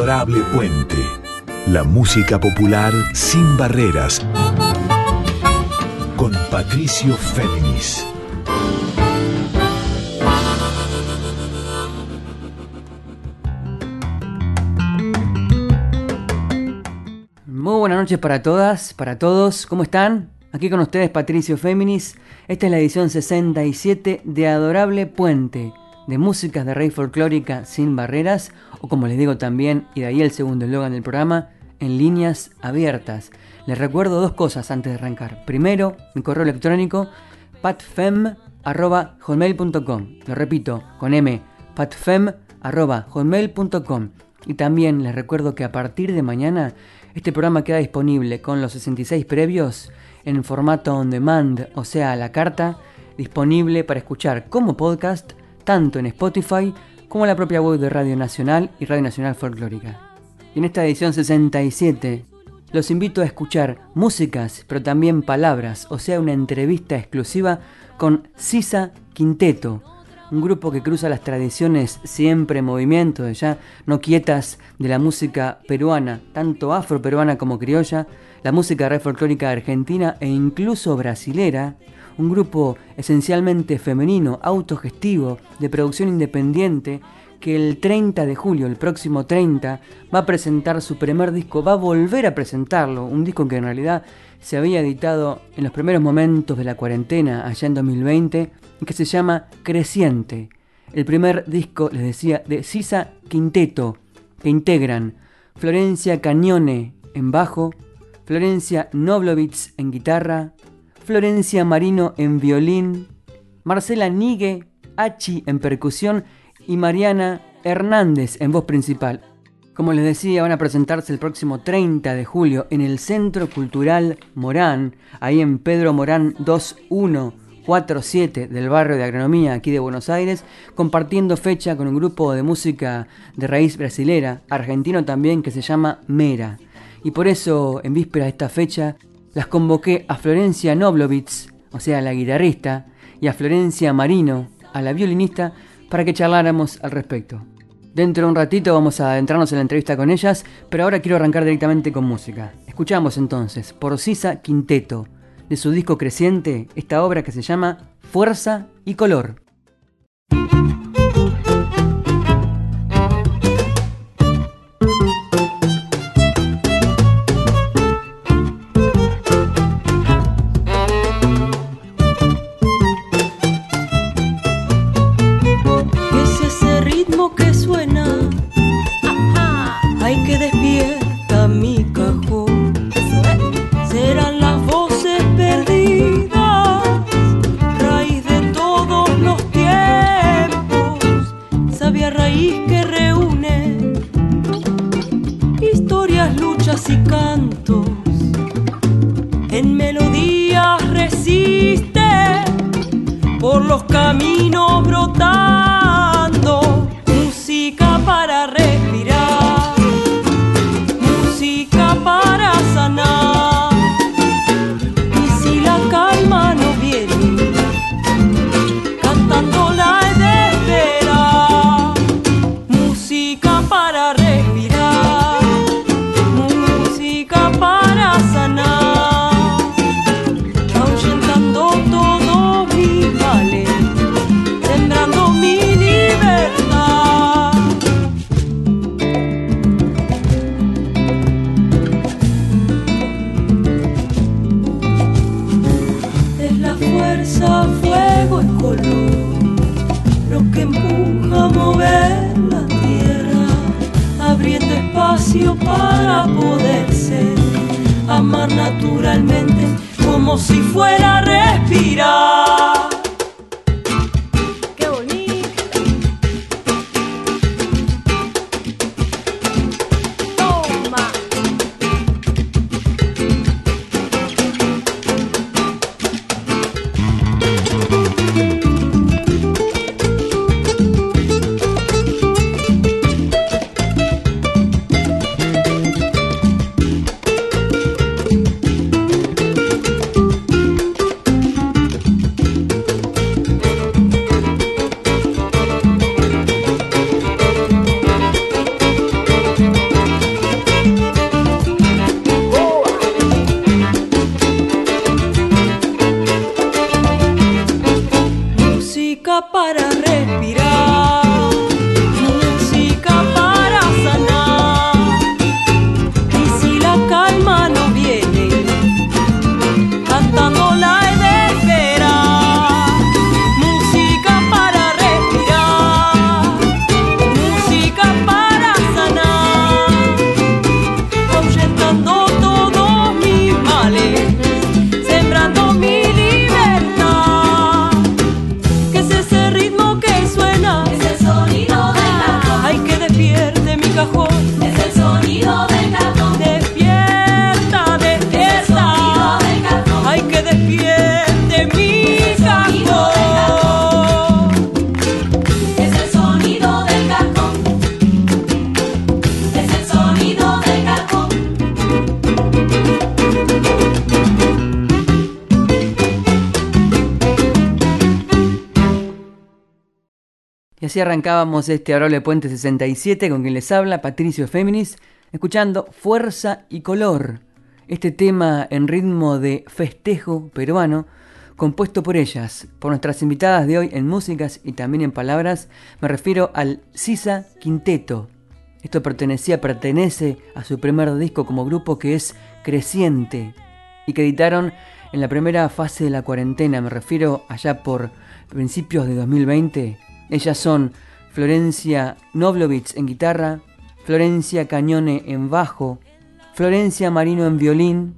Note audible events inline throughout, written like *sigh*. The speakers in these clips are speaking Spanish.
Adorable Puente. La música popular sin barreras. Con Patricio Féminis. Muy buenas noches para todas, para todos. ¿Cómo están? Aquí con ustedes Patricio Féminis. Esta es la edición 67 de Adorable Puente, de músicas de rey folclórica sin barreras, o como les digo también, y de ahí el segundo eslogan del programa, en líneas abiertas. Les recuerdo dos cosas antes de arrancar. Primero, mi correo electrónico patfem.hotmail.com. Lo repito, con M, patfem.hotmail.com. Y también les recuerdo que a partir de mañana este programa queda disponible con los 66 previos en formato on demand, o sea, a la carta, disponible para escuchar como podcast tanto en Spotify como en la propia web de Radio Nacional y Radio Nacional Folclórica. Y en esta edición 67 los invito a escuchar músicas, pero también palabras, o sea, una entrevista exclusiva con Sisa Quinteto, un grupo que cruza las tradiciones siempre en movimiento, ya no quietas de la música peruana, tanto afroperuana como criolla, la música red folclórica argentina e incluso brasilera, un grupo esencialmente femenino, autogestivo, de producción independiente, que el 30 de julio, el próximo 30, va a presentar su primer disco, va a volver a presentarlo, un disco que en realidad se había editado en los primeros momentos de la cuarentena, allá en 2020, y que se llama Creciente. El primer disco, les decía, de Sisa Quinteto, que integran Florencia Cañone en bajo, Florencia Noblovitz en guitarra, Florencia Marino en violín, Marcela Nigue, Achi en percusión y Mariana Hernández en voz principal. Como les decía, van a presentarse el próximo 30 de julio en el Centro Cultural Morán, ahí en Pedro Morán 2147 del barrio de Agronomía aquí de Buenos Aires, compartiendo fecha con un grupo de música de raíz brasilera, argentino también, que se llama Mera. Y por eso, en víspera de esta fecha, las convoqué a Florencia Noblovitz, o sea, la guitarrista, y a Florencia Marino, a la violinista, para que charláramos al respecto. Dentro de un ratito vamos a adentrarnos en la entrevista con ellas, pero ahora quiero arrancar directamente con música. Escuchamos entonces por Sisa Quinteto, de su disco creciente, esta obra que se llama Fuerza y Color. Y cantos. En melodías resiste por los caminos brotando, así arrancábamos este Arole Puente 67 con quien les habla Patricio Féminis, escuchando Fuerza y Color, este tema en ritmo de festejo peruano, compuesto por ellas, por nuestras invitadas de hoy en músicas y también en palabras, me refiero al Sisa Quinteto. Esto pertenecía, pertenece a su primer disco como grupo que es Creciente y que editaron en la primera fase de la cuarentena, me refiero allá por principios de 2020 ellas son Florencia Noblovitz en guitarra, Florencia Cañone en bajo, Florencia Marino en violín,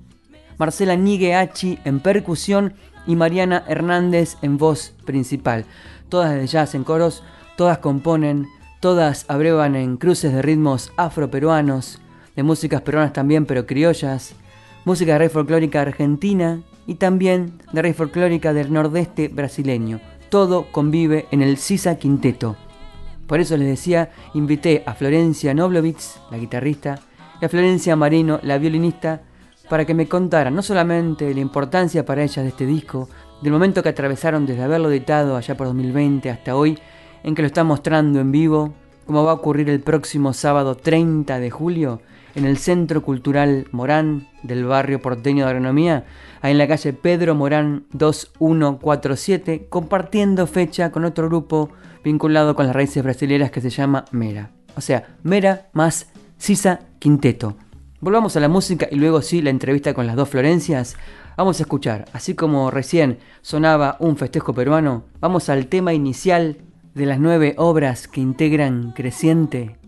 Marcela Nigueachi en percusión y Mariana Hernández en voz principal. Todas de jazz en coros, todas componen, todas abrevan en cruces de ritmos afroperuanos, de músicas peruanas también pero criollas, música de rey folclórica argentina y también de rey folclórica del nordeste brasileño todo convive en el Sisa Quinteto. Por eso les decía, invité a Florencia Noblovitz, la guitarrista, y a Florencia Marino, la violinista, para que me contaran no solamente la importancia para ellas de este disco, del momento que atravesaron desde haberlo editado allá por 2020 hasta hoy, en que lo están mostrando en vivo, como va a ocurrir el próximo sábado 30 de julio en el Centro Cultural Morán del barrio porteño de agronomía, ahí en la calle Pedro Morán 2147, compartiendo fecha con otro grupo vinculado con las raíces brasileñas que se llama Mera. O sea, Mera más Sisa Quinteto. Volvamos a la música y luego sí la entrevista con las dos Florencias. Vamos a escuchar, así como recién sonaba un festejo peruano, vamos al tema inicial de las nueve obras que integran Creciente.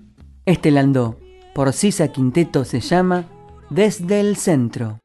Este landó por Sisa Quinteto se llama Desde el Centro.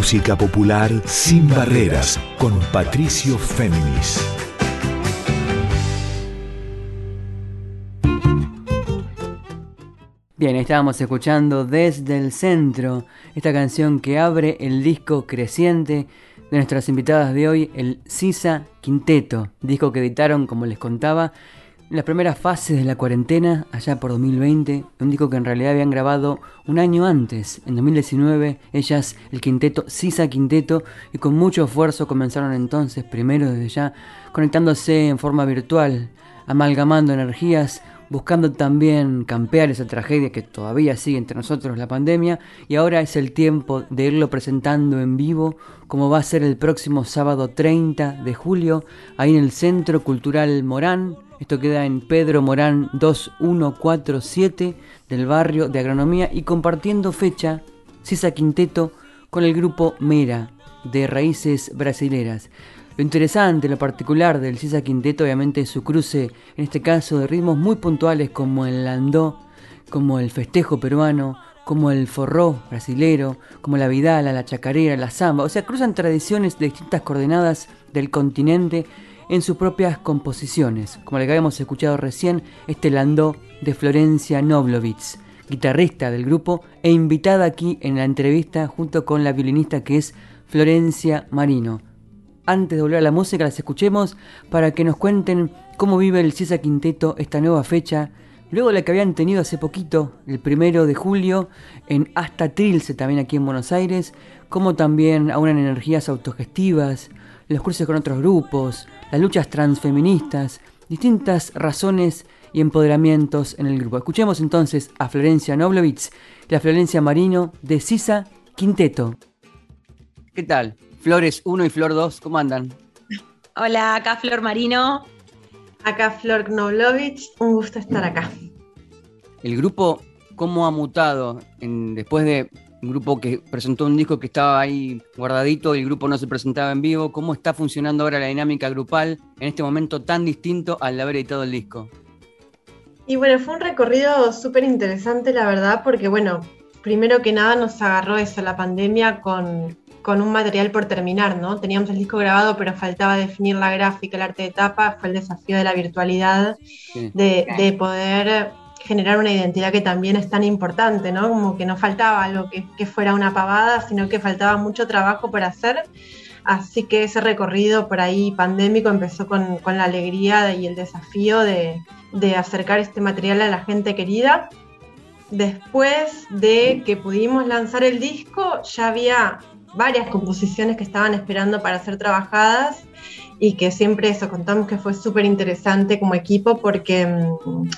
Música popular sin barreras con Patricio Féminis. Bien, estábamos escuchando desde el centro esta canción que abre el disco creciente de nuestras invitadas de hoy, el Sisa Quinteto, disco que editaron, como les contaba, en las primeras fases de la cuarentena, allá por 2020, un disco que en realidad habían grabado un año antes, en 2019, ellas, el quinteto Sisa Quinteto, y con mucho esfuerzo comenzaron entonces, primero desde ya, conectándose en forma virtual, amalgamando energías, buscando también campear esa tragedia que todavía sigue entre nosotros, la pandemia, y ahora es el tiempo de irlo presentando en vivo, como va a ser el próximo sábado 30 de julio, ahí en el Centro Cultural Morán, esto queda en Pedro Morán 2147 del barrio de Agronomía y compartiendo fecha Cisa Quinteto con el grupo Mera de raíces brasileras. Lo interesante, lo particular del Cisa Quinteto obviamente es su cruce, en este caso de ritmos muy puntuales como el landó, como el festejo peruano, como el forró brasilero, como la vidala, la chacarera, la samba, o sea, cruzan tradiciones de distintas coordenadas del continente en sus propias composiciones, como la que habíamos escuchado recién, este landó de Florencia Noblovitz, guitarrista del grupo e invitada aquí en la entrevista junto con la violinista que es Florencia Marino. Antes de volver a la música, las escuchemos para que nos cuenten cómo vive el Cisa Quinteto esta nueva fecha, luego la que habían tenido hace poquito, el primero de julio, en Hasta Trilce, también aquí en Buenos Aires, como también aunan energías autogestivas, los cruces con otros grupos, las luchas transfeministas, distintas razones y empoderamientos en el grupo. Escuchemos entonces a Florencia Noblovitz y a Florencia Marino de Sisa Quinteto. ¿Qué tal? Flores 1 y Flor 2, ¿cómo andan? Hola, acá Flor Marino. Acá Flor Noblovitz, un gusto estar acá. El grupo, ¿cómo ha mutado en, después de un grupo que presentó un disco que estaba ahí guardadito y el grupo no se presentaba en vivo. ¿Cómo está funcionando ahora la dinámica grupal en este momento tan distinto al de haber editado el disco? Y bueno, fue un recorrido súper interesante, la verdad, porque bueno, primero que nada nos agarró eso, la pandemia, con, un material por terminar, ¿no? Teníamos el disco grabado, pero faltaba definir la gráfica, el arte de tapa, fue el desafío de la virtualidad, de, de poder generar una identidad que también es tan importante, ¿no? Como que no faltaba algo que, fuera una pavada, sino que faltaba mucho trabajo por hacer. Así que ese recorrido por ahí pandémico empezó con, la alegría y el desafío de, acercar este material a la gente querida. Después de que pudimos lanzar el disco, ya había varias composiciones que estaban esperando para ser trabajadas y que siempre eso contamos que fue súper interesante como equipo porque mm,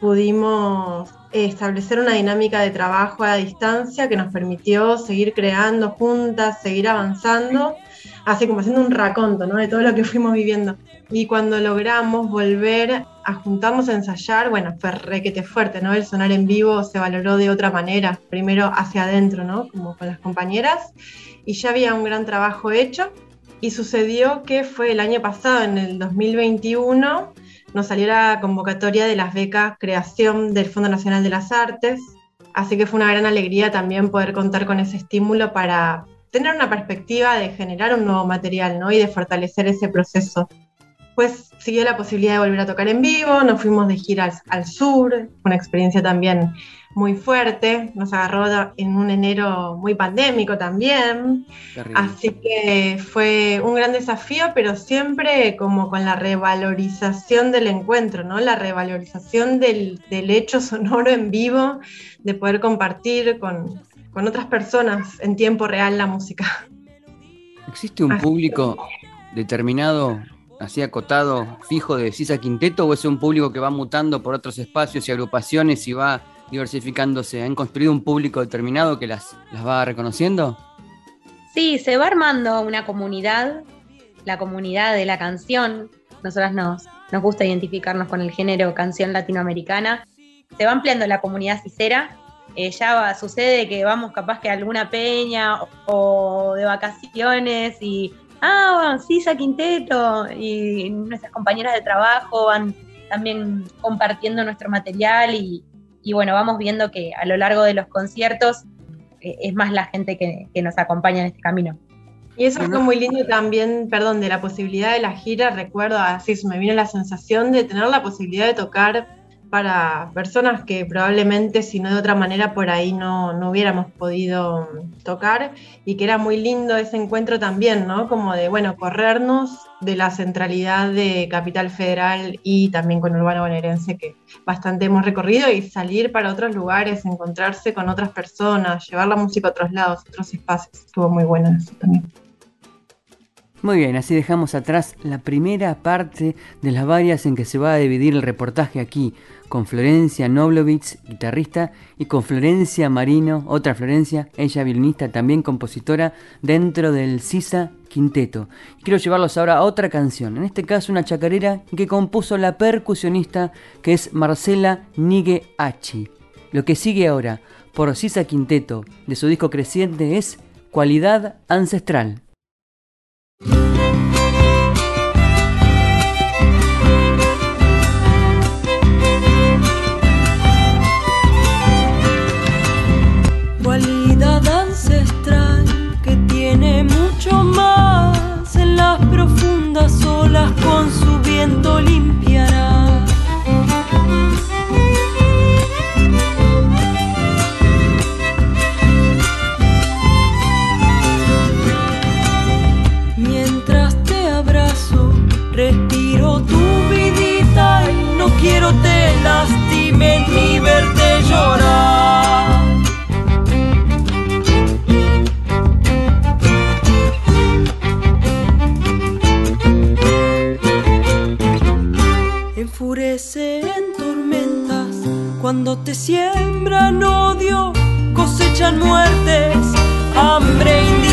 pudimos establecer una dinámica de trabajo a distancia que nos permitió seguir creando juntas, seguir avanzando así como haciendo un raconto ¿no? de todo lo que fuimos viviendo. Y cuando logramos volver a juntarnos a ensayar, bueno, fue requete fuerte, ¿no? El sonar en vivo se valoró de otra manera, primero hacia adentro, ¿no? Como con las compañeras, y ya había un gran trabajo hecho. Y sucedió que fue el año pasado, en el 2021, nos salió la convocatoria de las becas Creación del Fondo Nacional de las Artes, Así que fue una gran alegría también poder contar con ese estímulo para tener una perspectiva de generar un nuevo material ¿no? y de fortalecer ese proceso. Pues siguió la posibilidad de volver a tocar en vivo, nos fuimos de gira al, sur, una experiencia también muy fuerte, nos agarró en un enero muy pandémico también, así que fue un gran desafío, pero siempre como con la revalorización del encuentro, ¿no? La revalorización del, del hecho sonoro en vivo, de poder compartir con, con, otras personas en tiempo real la música. ¿Existe un público determinado así acotado, fijo de Sisa Quinteto o es un público que va mutando por otros espacios y agrupaciones y va diversificándose? ¿Han construido un público determinado que las, las va reconociendo? Sí, se va armando una comunidad, la comunidad de la canción. Nosotras nos, nos gusta identificarnos con el género canción latinoamericana. Se va ampliando la comunidad cicera. Eh, ya sucede que vamos capaz que a alguna peña o de vacaciones y ah, Sisa Quinteto, y nuestras compañeras de trabajo van también compartiendo nuestro material y, bueno, vamos viendo que a lo largo de los conciertos eh, es más la gente que, nos acompaña en este camino. Y eso fue muy lindo también, perdón, de la posibilidad de la gira, recuerdo, así me vino la sensación de tener la posibilidad de tocar para personas que probablemente si no de otra manera por ahí no, no, hubiéramos podido tocar y que era muy lindo ese encuentro también, ¿no? Como de, bueno, corrernos de la centralidad de Capital Federal y también con Urbano Bonaerense que bastante hemos recorrido y salir para otros lugares, encontrarse con otras personas, llevar la música a otros lados, otros espacios. Estuvo muy bueno eso también. Muy bien, así dejamos atrás la primera parte de las varias en que se va a dividir el reportaje aquí, con Florencia Noblovitz, guitarrista, y con Florencia Marino, otra Florencia, ella violinista, también compositora, dentro del Sisa Quinteto. Quiero llevarlos ahora a otra canción, en este caso una chacarera que compuso la percusionista que es Marcela Nigue Achi. Lo que sigue ahora por Sisa Quinteto de su disco creciente es Cualidad Ancestral. Cualidad ancestral que tiene mucho más en las profundas olas con su viento limpiará. Muertes, hambre, indiferencia.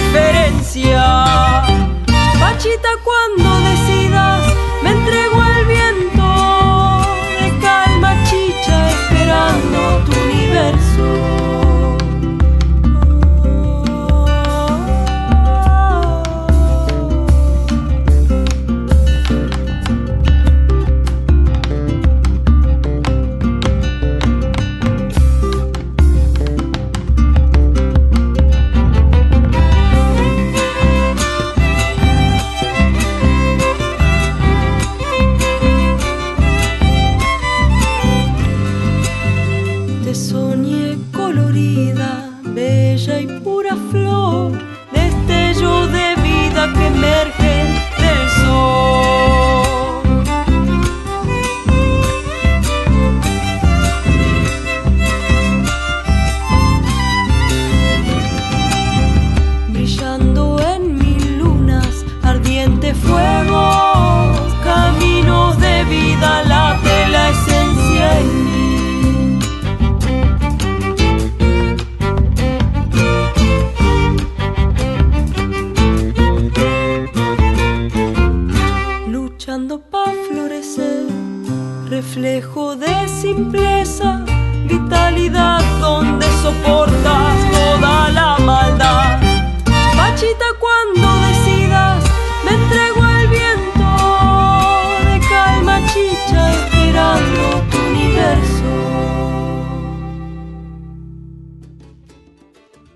Simpleza, vitalidad donde soportas toda la maldad. Pachita, cuando decidas, me entrego al viento de calma chicha, esperando tu universo.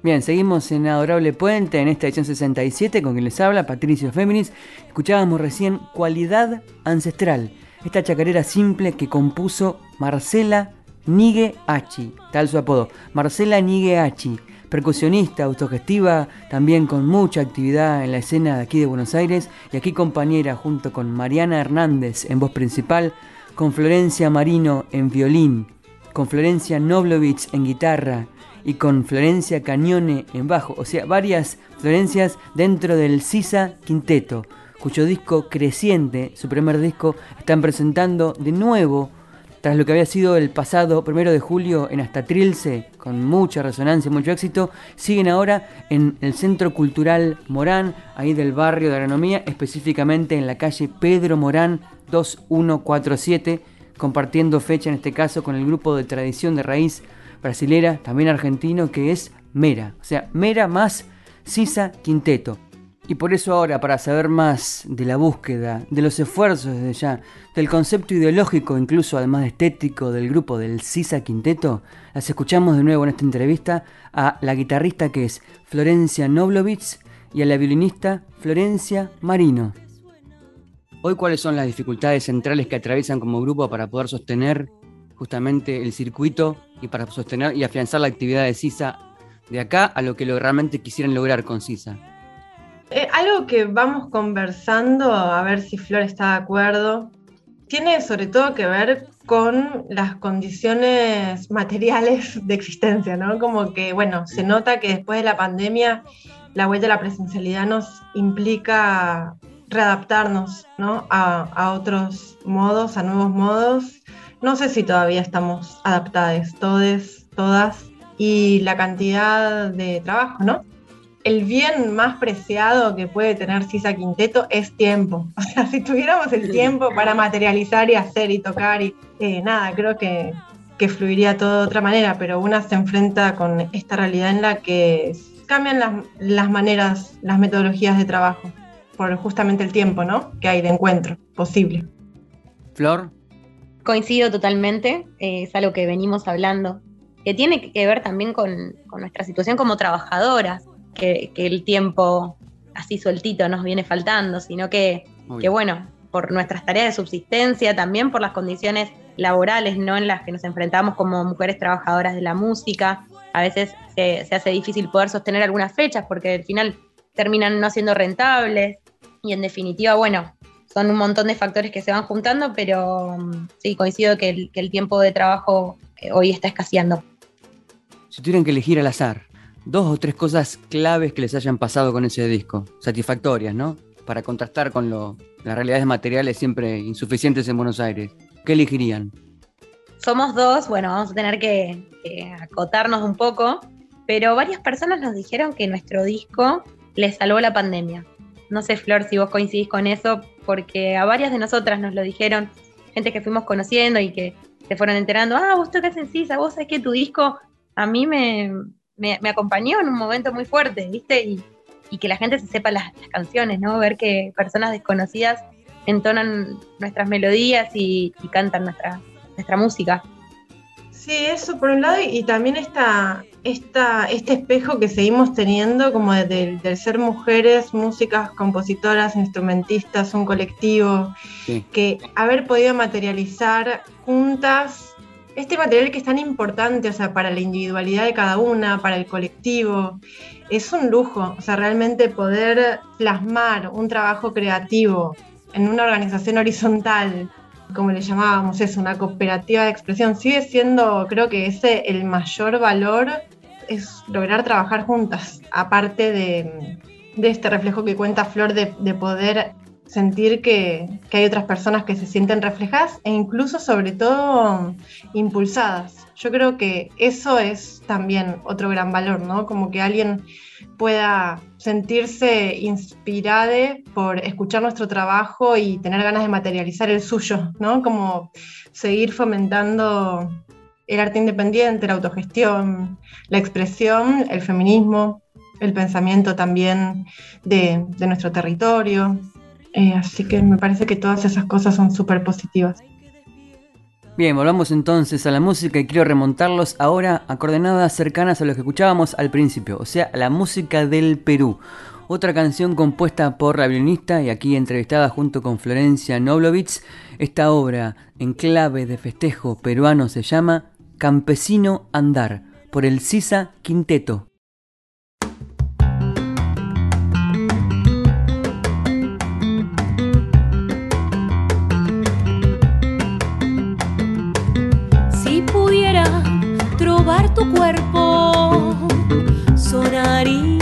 Bien, seguimos en Adorable Puente en esta edición 67 con quien les habla Patricio Féminis. Escuchábamos recién Cualidad Ancestral, esta chacarera simple que compuso Marcela Nigue Achi, tal su apodo, Marcela Nigue Achi, percusionista, autogestiva, también con mucha actividad en la escena de aquí de Buenos Aires y aquí compañera junto con Mariana Hernández en voz principal, con Florencia Marino en violín, con Florencia Noblovich en guitarra, y con Florencia Cañone en bajo, o sea, varias Florencias dentro del Sisa Quinteto, cuyo disco creciente, su primer disco, están presentando de nuevo, tras lo que había sido el pasado primero de julio en Hasta Trilce, con mucha resonancia, mucho éxito, siguen ahora en el Centro Cultural Morán, ahí del barrio de Agronomía, específicamente en la calle Pedro Morán 2147, compartiendo fecha en este caso con el grupo de tradición de raíz brasilera, también argentino, que es Mera. O sea, Mera más Sisa Quinteto. Y por eso ahora, para saber más de la búsqueda, de los esfuerzos desde ya, del concepto ideológico, incluso además estético del grupo del Sisa Quinteto, las escuchamos de nuevo en esta entrevista a la guitarrista que es Florencia Noblovitz y a la violinista Florencia Marino. Hoy, ¿cuáles son las dificultades centrales que atraviesan como grupo para poder sostener justamente el circuito y para sostener y afianzar la actividad de CISA de acá a lo que lo realmente quisieran lograr con CISA? Eh, algo que vamos conversando, a ver si Flor está de acuerdo, tiene sobre todo que ver con las condiciones materiales de existencia, ¿no? Como que, bueno, se nota que después de la pandemia la vuelta a la presencialidad nos implica readaptarnos, ¿no? A, otros modos, a nuevos modos no sé si todavía estamos adaptadas, todos, todas, y la cantidad de trabajo, ¿no? El bien más preciado que puede tener Sisa Quinteto es tiempo. *laughs* O sea, si tuviéramos el tiempo para materializar y hacer y tocar y eh, nada, creo que, que fluiría todo de otra manera, pero una se enfrenta con esta realidad en la que cambian las, las maneras, las metodologías de trabajo, por justamente el tiempo, ¿no? Que hay de encuentro posible. Flor. Coincido totalmente, eh, es algo que venimos hablando, que tiene que ver también con, con nuestra situación como trabajadoras, que, que, el tiempo así sueltito nos viene faltando, sino que, que, bueno, por nuestras tareas de subsistencia, también por las condiciones laborales ¿no? en las que nos enfrentamos como mujeres trabajadoras de la música, a veces se, se hace difícil poder sostener algunas fechas porque al final terminan no siendo rentables y en definitiva, bueno, son un montón de factores que se van juntando, pero mm, sí, coincido que el, que el tiempo de trabajo eh, hoy está escaseando. Si tuvieran que elegir al azar, dos o tres cosas claves que les hayan pasado con ese disco, satisfactorias, ¿no? Para contrastar con las realidades materiales siempre insuficientes en Buenos Aires. ¿Qué elegirían? Somos dos, bueno, vamos a tener que, que acotarnos un poco, pero varias personas nos dijeron que nuestro disco les salvó la pandemia. No sé, Flor, si vos coincidís con eso, porque a varias de nosotras nos lo dijeron, gente que fuimos conociendo y que se fueron enterando, ah, vos tocas en Sisa, vos sabés que tu disco a mí me, me, me, acompañó en un momento muy fuerte, ¿viste? Y, y que la gente se sepa las, las, canciones, ¿no? Ver que personas desconocidas entonan nuestras melodías y, y cantan nuestra, nuestra música. Sí, eso por un lado, y también esta, esta, este espejo que seguimos teniendo como del de, de ser mujeres, músicas, compositoras, instrumentistas, un colectivo, sí. que haber podido materializar juntas este material que es tan importante, o sea, para la individualidad de cada una, para el colectivo, es un lujo, o sea, realmente poder plasmar un trabajo creativo en una organización horizontal como le llamábamos eso, una cooperativa de expresión, sigue siendo, creo que ese el mayor valor es lograr trabajar juntas, aparte de, este reflejo que cuenta Flor de, poder sentir que, hay otras personas que se sienten reflejadas e incluso sobre todo impulsadas. Yo creo que eso es también otro gran valor, ¿no? Como que alguien pueda sentirse inspirada por escuchar nuestro trabajo y tener ganas de materializar el suyo, ¿no? Como seguir fomentando el arte independiente, la autogestión, la expresión, el feminismo, el pensamiento también de nuestro territorio. Eh, así que me parece que todas esas cosas son súper positivas. Bien, volvamos entonces a la música y quiero remontarlos ahora a coordenadas cercanas a los que escuchábamos al principio, o sea, a la música del Perú. Otra canción compuesta por la violinista y aquí entrevistada junto con Florencia Noblovitz, esta obra en clave de festejo peruano se llama Campesino Andar, por el Sisa Quinteto. tu cuerpo sonaría.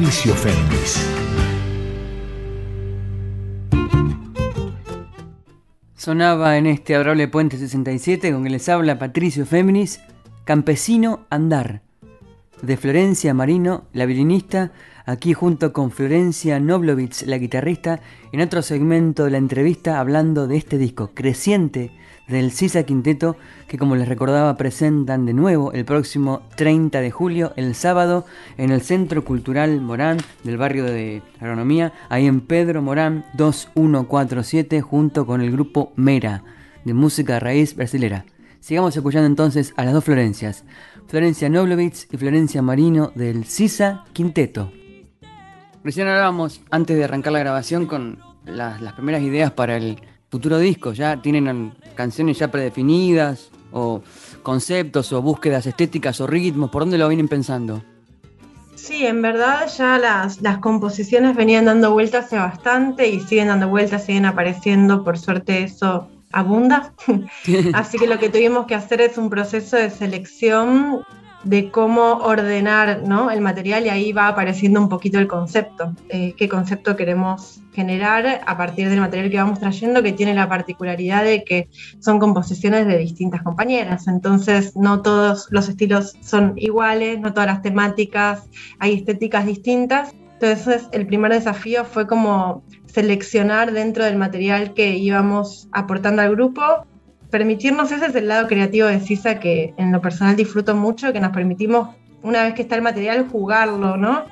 Patricio Fénix. Sonaba en este Adorable Puente 67 con que les habla Patricio Féminis, Campesino Andar, de Florencia Marino, la violinista, aquí junto con Florencia Noblovitz, la guitarrista, en otro segmento de la entrevista hablando de este disco, Creciente, del Sisa Quinteto, que como les recordaba presentan de nuevo el próximo 30 de julio, el sábado, en el Centro Cultural Morán del barrio de Agronomía, ahí en Pedro Morán 2147, junto con el grupo Mera, de música raíz brasilera. Sigamos escuchando entonces a las dos Florencias, Florencia Noblovitz y Florencia Marino del Sisa Quinteto. Recién hablábamos, antes de arrancar la grabación, con las primeras ideas para el futuro disco. ¿Ya tienen canciones ya predefinidas? ¿O conceptos o búsquedas estéticas o ritmos? ¿Por dónde lo vienen pensando? Sí, en verdad ya las, las composiciones venían dando vueltas hace bastante y siguen dando vueltas, siguen apareciendo, por suerte eso abunda. *laughs* *laughs* Así que lo que tuvimos que hacer es un proceso de selección de cómo ordenar ¿no? el material y ahí va apareciendo un poquito el concepto, eh, qué concepto queremos generar a partir del material que vamos trayendo, que tiene la particularidad de que son composiciones de distintas compañeras, entonces no todos los estilos son iguales, no todas las temáticas, hay estéticas distintas, entonces el primer desafío fue como seleccionar dentro del material que íbamos aportando al grupo permitirnos, ese es el lado creativo de Sisa que en lo personal disfruto mucho, que nos permitimos, una vez que está el material, jugarlo, ¿no?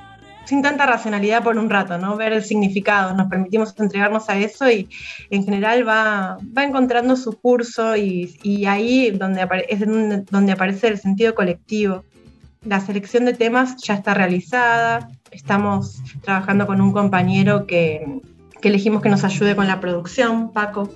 Sin tanta racionalidad por un rato, ¿no? Ver el significado, nos permitimos entregarnos a eso y en general va, va encontrando su curso y, y ahí donde es donde aparece el sentido colectivo. La selección de temas ya está realizada, estamos trabajando con un compañero que, que elegimos que nos ayude con la producción, Paco,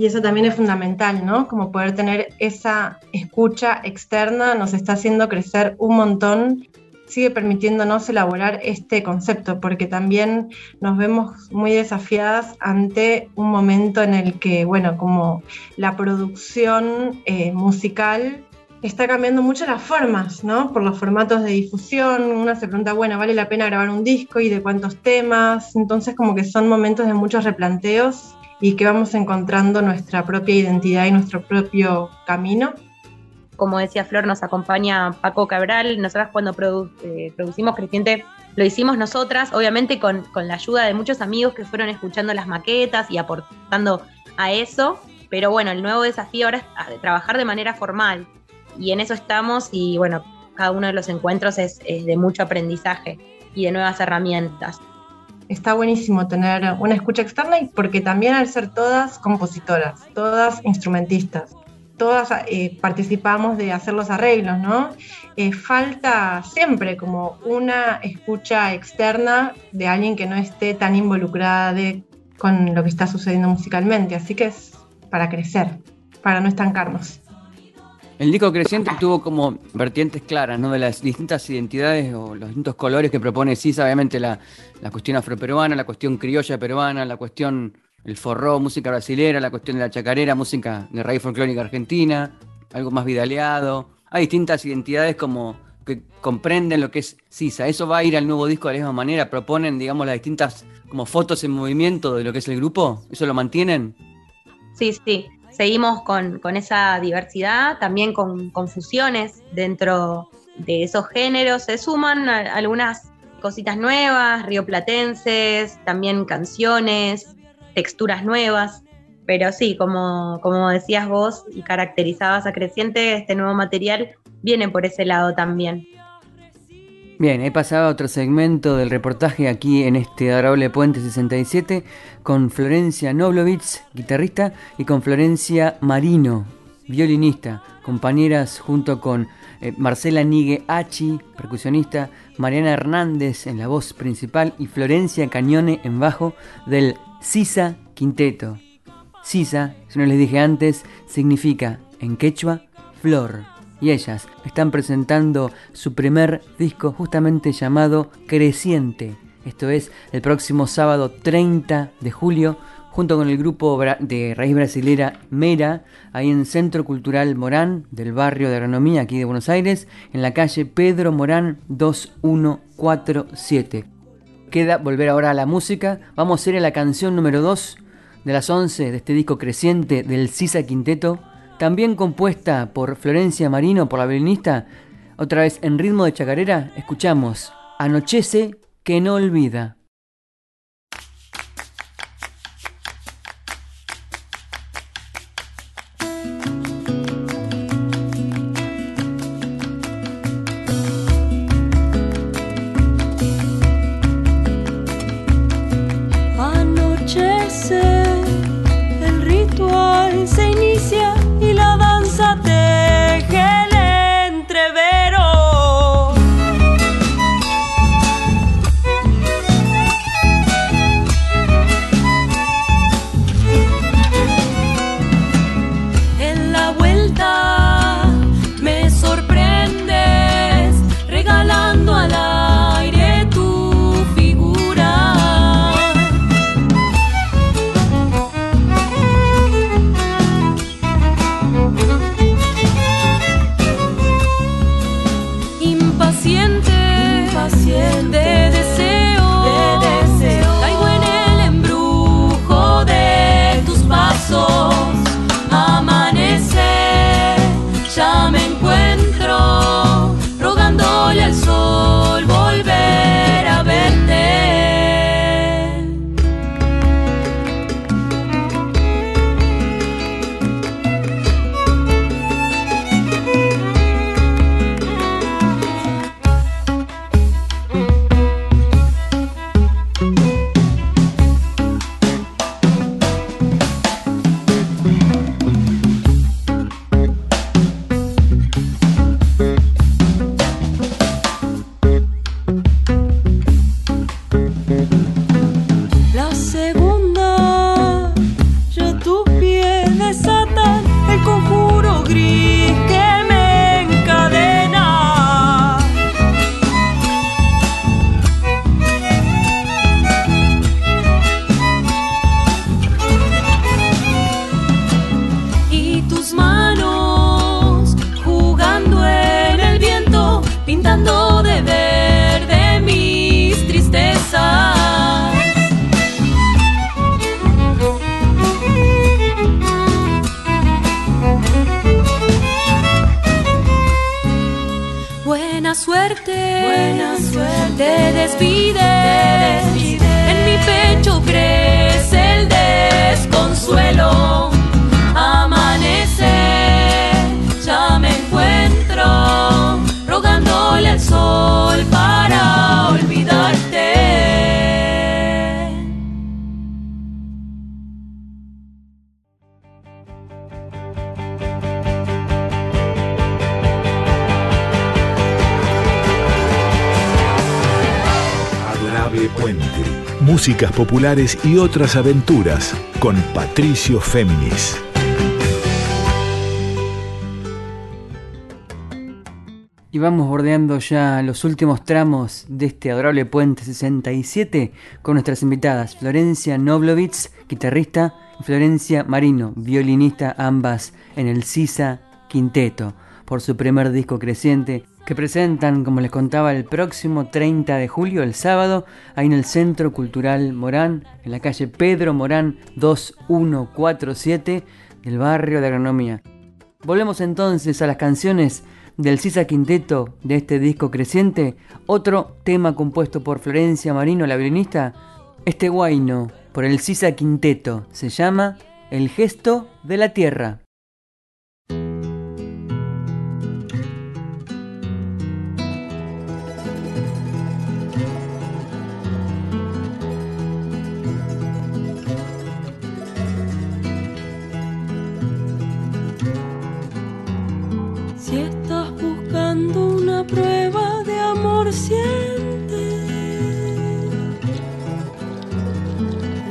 y eso también es fundamental, ¿no? Como poder tener esa escucha externa nos está haciendo crecer un montón, sigue permitiéndonos elaborar este concepto, porque también nos vemos muy desafiadas ante un momento en el que, bueno, como la producción eh, musical está cambiando mucho las formas, ¿no? Por los formatos de difusión, uno se pregunta, bueno, ¿vale la pena grabar un disco y de cuántos temas? Entonces como que son momentos de muchos replanteos y que vamos encontrando nuestra propia identidad y nuestro propio camino. Como decía Flor, nos acompaña Paco Cabral. Nosotras cuando eh, producimos Creciente lo hicimos nosotras, obviamente con, con la ayuda de muchos amigos que fueron escuchando las maquetas y aportando a eso. Pero bueno, el nuevo desafío ahora es trabajar de manera formal. Y en eso estamos y bueno, cada uno de los encuentros es de mucho aprendizaje y de nuevas herramientas está buenísimo tener una escucha externa y porque también al ser todas compositoras, todas instrumentistas, todas eh, participamos de hacer los arreglos, ¿no? Eh, falta siempre como una escucha externa de alguien que no esté tan involucrada con lo que está sucediendo musicalmente, así que es para crecer, para no estancarnos. El disco creciente tuvo como vertientes claras, ¿no? De las distintas identidades o los distintos colores que propone Sisa, obviamente la, cuestión afroperuana, la cuestión criolla peruana, la cuestión el forró, música brasilera, la cuestión de la chacarera, música de raíz folclórica argentina, algo más vidaleado. Hay distintas identidades como que comprenden lo que es Sisa. Eso va a ir al nuevo disco de la misma manera, proponen, digamos, las distintas como fotos en movimiento de lo que es el grupo. ¿Eso lo mantienen? Sí, sí seguimos con, esa diversidad, también con confusiones dentro de esos géneros. Se suman algunas cositas nuevas, rioplatenses, también canciones, texturas nuevas. Pero sí, como, como decías vos y caracterizabas a Creciente, este nuevo material viene por ese lado también. Bien, he pasado a otro segmento del reportaje aquí en este adorable Puente 67 con Florencia Noblovitz, guitarrista, y con Florencia Marino, violinista, compañeras junto con eh, Marcela Nigue Achi, percusionista, Mariana Hernández en la voz principal y Florencia Cañone en bajo del Sisa Quinteto. Sisa, si no les dije antes, significa en quechua flor y ellas están presentando su primer disco justamente llamado Creciente. Esto es el próximo sábado 30 de julio junto con el grupo de raíz brasilera Mera, ahí en Centro Cultural Morán del barrio de Agronomía aquí de Buenos Aires, en la calle Pedro Morán 2147. Queda volver ahora a la música, vamos a ir a la canción número 2 de las 11 de este disco creciente del Sisa Quinteto, también compuesta por Florencia Marino, por la violinista, otra vez en ritmo de chacarera, escuchamos Anochece que no olvida. Populares y otras aventuras con Patricio Féminis. Y vamos bordeando ya los últimos tramos de este adorable puente 67 con nuestras invitadas Florencia Noblovitz, guitarrista, y Florencia Marino, violinista, ambas en el Sisa Quinteto, por su primer disco creciente que presentan, como les contaba, el próximo 30 de julio, el sábado, ahí en el Centro Cultural Morán, en la calle Pedro Morán 2147 del barrio de Agronomía. Volvemos entonces a las canciones del Sisa Quinteto de este disco creciente, otro tema compuesto por Florencia Marino, la violinista, este guayno por el Sisa Quinteto, se llama El gesto de la tierra. Prueba de amor siente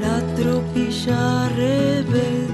la tropilla rebelde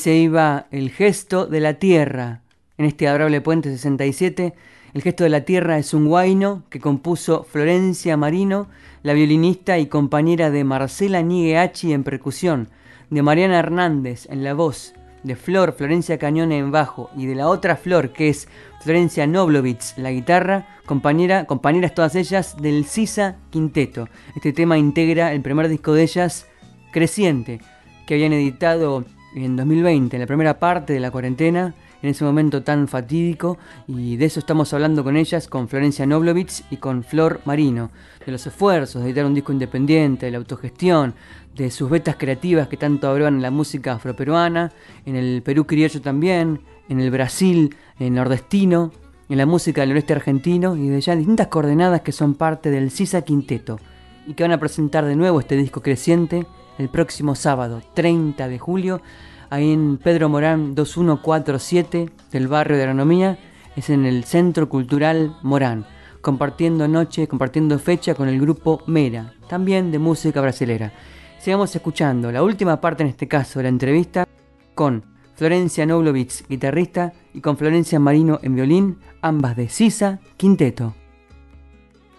se iba el gesto de la tierra. En este adorable puente 67, el gesto de la tierra es un guaino que compuso Florencia Marino, la violinista y compañera de Marcela Nigueachi en percusión, de Mariana Hernández en la voz, de Flor Florencia Cañone en bajo y de la otra Flor que es Florencia Noblovitz la guitarra, compañera, compañeras todas ellas del Sisa Quinteto. Este tema integra el primer disco de ellas, Creciente, que habían editado en 2020, en la primera parte de la cuarentena, en ese momento tan fatídico, y de eso estamos hablando con ellas, con Florencia Noblovitz y con Flor Marino, de los esfuerzos de editar un disco independiente, de la autogestión, de sus vetas creativas que tanto abrevan en la música afroperuana, en el Perú criollo también, en el Brasil, en nordestino, en la música del noreste argentino y de ya distintas coordenadas que son parte del Sisa Quinteto y que van a presentar de nuevo este disco creciente el próximo sábado 30 de julio ahí en Pedro Morán 2147 del barrio de Agronomía, es en el Centro Cultural Morán, compartiendo noche, compartiendo fecha con el grupo Mera, también de música brasilera. Sigamos escuchando la última parte en este caso de la entrevista con Florencia Noblovitz, guitarrista, y con Florencia Marino en violín, ambas de Sisa Quinteto.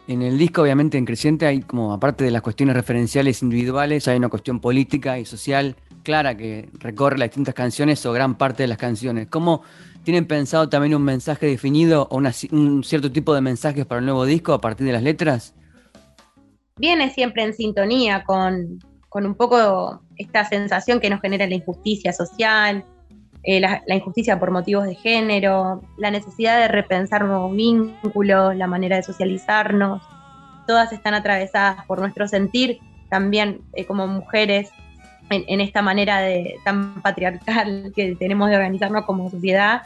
En el disco, obviamente, en Creciente hay como, aparte de las cuestiones referenciales individuales, hay una cuestión política y social clara que recorre las distintas canciones o gran parte de las canciones. ¿Cómo tienen pensado también un mensaje definido o un cierto tipo de mensajes para el nuevo disco a partir de las letras? viene siempre en sintonía con, con un poco esta sensación que nos genera la injusticia social, eh, la, injusticia por motivos de género, la necesidad de repensar nuevos vínculos, la manera de socializarnos. Todas están atravesadas por nuestro sentir, también eh, como mujeres, en, en esta manera de, tan patriarcal *laughs* que tenemos de organizarnos como sociedad.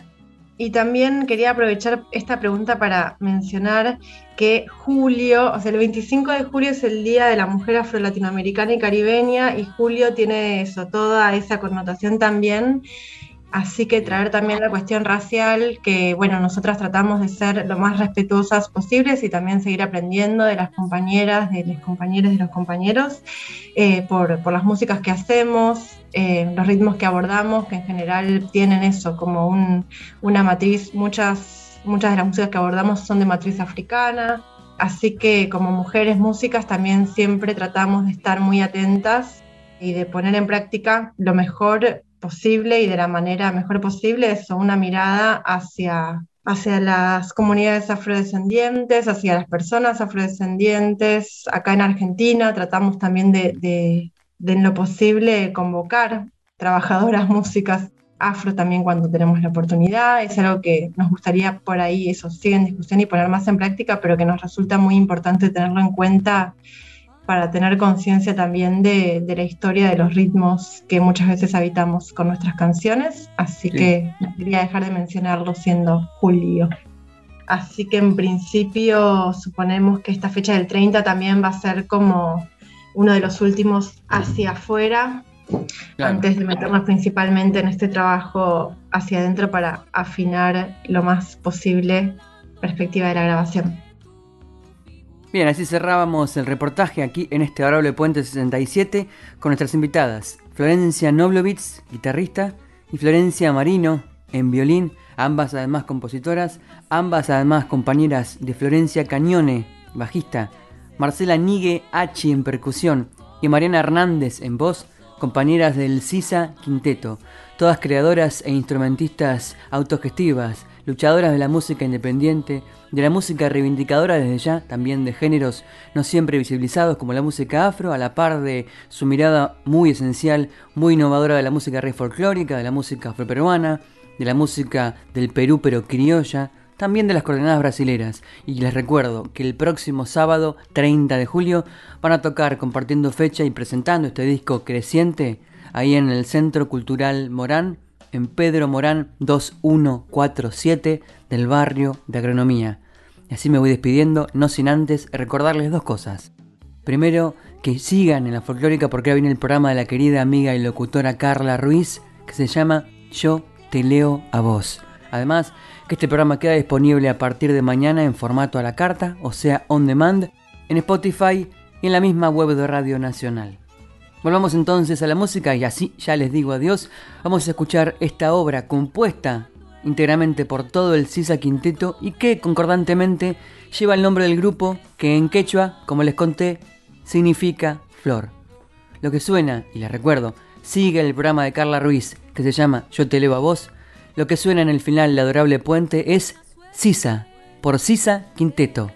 Y también quería aprovechar esta pregunta para mencionar que julio, o sea, el 25 de julio es el Día de la Mujer Afro-Latinoamericana y Caribeña y julio tiene eso, toda esa connotación también. Así que traer también la cuestión racial, que bueno, nosotras tratamos de ser lo más respetuosas posibles y también seguir aprendiendo de las compañeras, de los compañeros, de los compañeros, eh, por, las músicas que hacemos, eh, los ritmos que abordamos, que en general tienen eso como un, una matriz, muchas, muchas de las músicas que abordamos son de matriz africana, así que como mujeres músicas también siempre tratamos de estar muy atentas y de poner en práctica lo mejor posible y de la manera mejor posible eso, una mirada hacia, hacia las comunidades afrodescendientes, hacia las personas afrodescendientes. Acá en Argentina tratamos también de, de, de en lo posible convocar trabajadoras músicas afro también cuando tenemos la oportunidad. Es algo que nos gustaría por ahí, eso sigue en discusión y poner más en práctica, pero que nos resulta muy importante tenerlo en cuenta para tener conciencia también de, de, la historia de los ritmos que muchas veces habitamos con nuestras canciones. Así sí. que no quería dejar de mencionarlo siendo julio. Así que en principio suponemos que esta fecha del 30 también va a ser como uno de los últimos hacia afuera, claro. antes de meternos principalmente en este trabajo hacia adentro para afinar lo más posible perspectiva de la grabación. Bien, así cerrábamos el reportaje aquí en este adorable Puente 67 con nuestras invitadas, Florencia Noblovitz, guitarrista, y Florencia Marino, en violín, ambas además compositoras, ambas además compañeras de Florencia Cañone, bajista, Marcela Nigue H en percusión y Mariana Hernández en voz, compañeras del CISA Quinteto, todas creadoras e instrumentistas autogestivas, luchadoras de la música independiente, de la música reivindicadora desde ya, también de géneros no siempre visibilizados como la música afro, a la par de su mirada muy esencial, muy innovadora de la música rey folclórica, de la música afroperuana, de la música del Perú pero criolla, también de las coordenadas brasileras. Y les recuerdo que el próximo sábado, 30 de julio, van a tocar compartiendo fecha y presentando este disco creciente ahí en el Centro Cultural Morán, en Pedro Morán 2147 del barrio de Agronomía. Y así me voy despidiendo, no sin antes recordarles dos cosas. Primero, que sigan en la folclórica porque ahora viene el programa de la querida amiga y locutora Carla Ruiz, que se llama Yo te leo a vos. Además, que este programa queda disponible a partir de mañana en formato a la carta, o sea, on demand, en Spotify y en la misma web de Radio Nacional. Volvamos entonces a la música y así ya les digo adiós. Vamos a escuchar esta obra compuesta íntegramente por todo el Sisa Quinteto y que concordantemente lleva el nombre del grupo que en quechua, como les conté, significa flor. Lo que suena, y les recuerdo, sigue el programa de Carla Ruiz que se llama Yo te elevo a vos. Lo que suena en el final del adorable puente es Sisa, por Sisa Quinteto.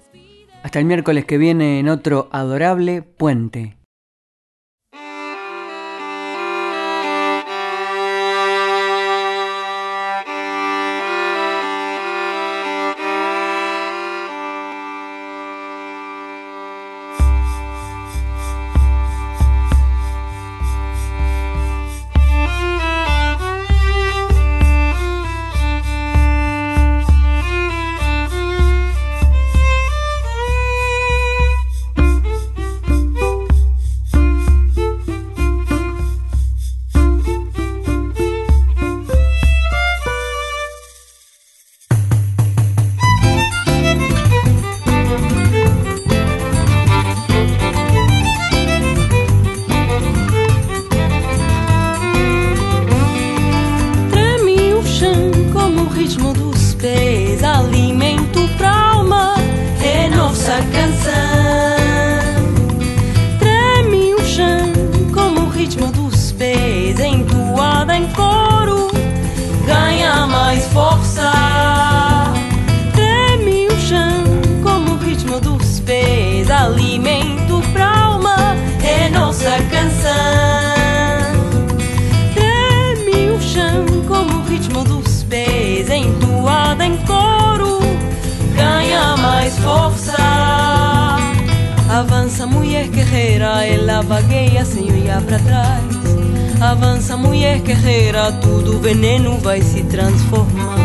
Hasta el miércoles que viene en otro adorable puente. guerreira, ela vagueia sem olhar para trás. Avança, mulher guerreira, tudo veneno vai se transformar.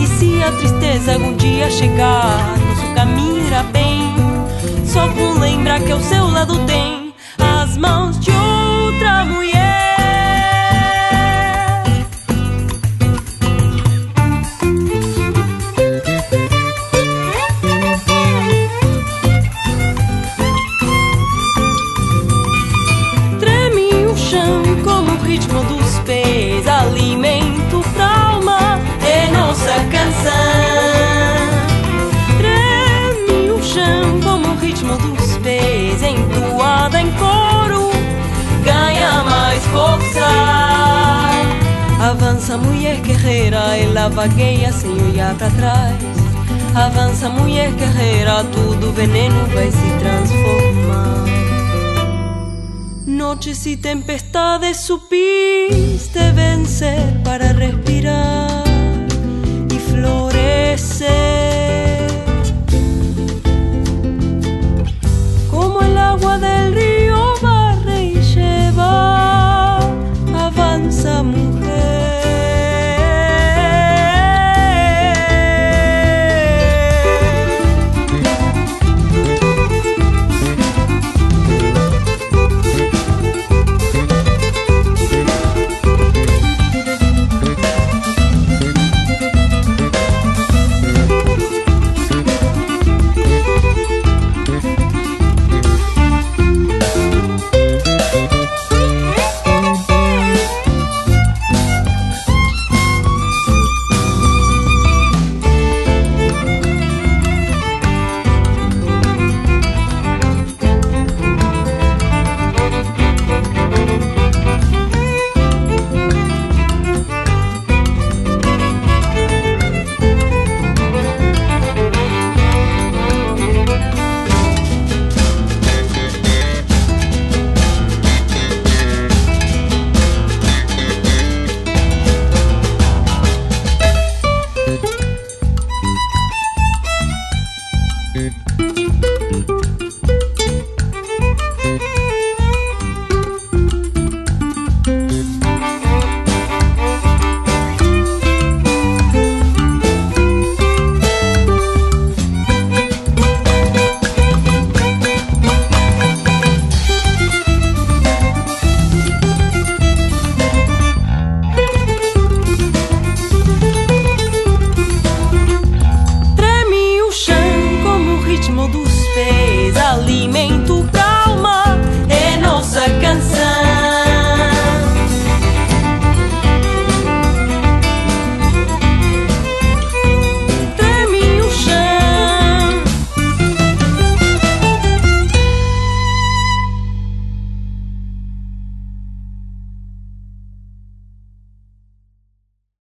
E se a tristeza algum dia chegar, nosso caminho irá bem. Só com lembrar que ao seu lado tem as mãos de ouro. Avanza mulher guerreira ela vagueia sem olhar para trás Avança mulher guerreira tudo veneno vai se transformar Noches y tempestades supiste vencer para respirar y florecer.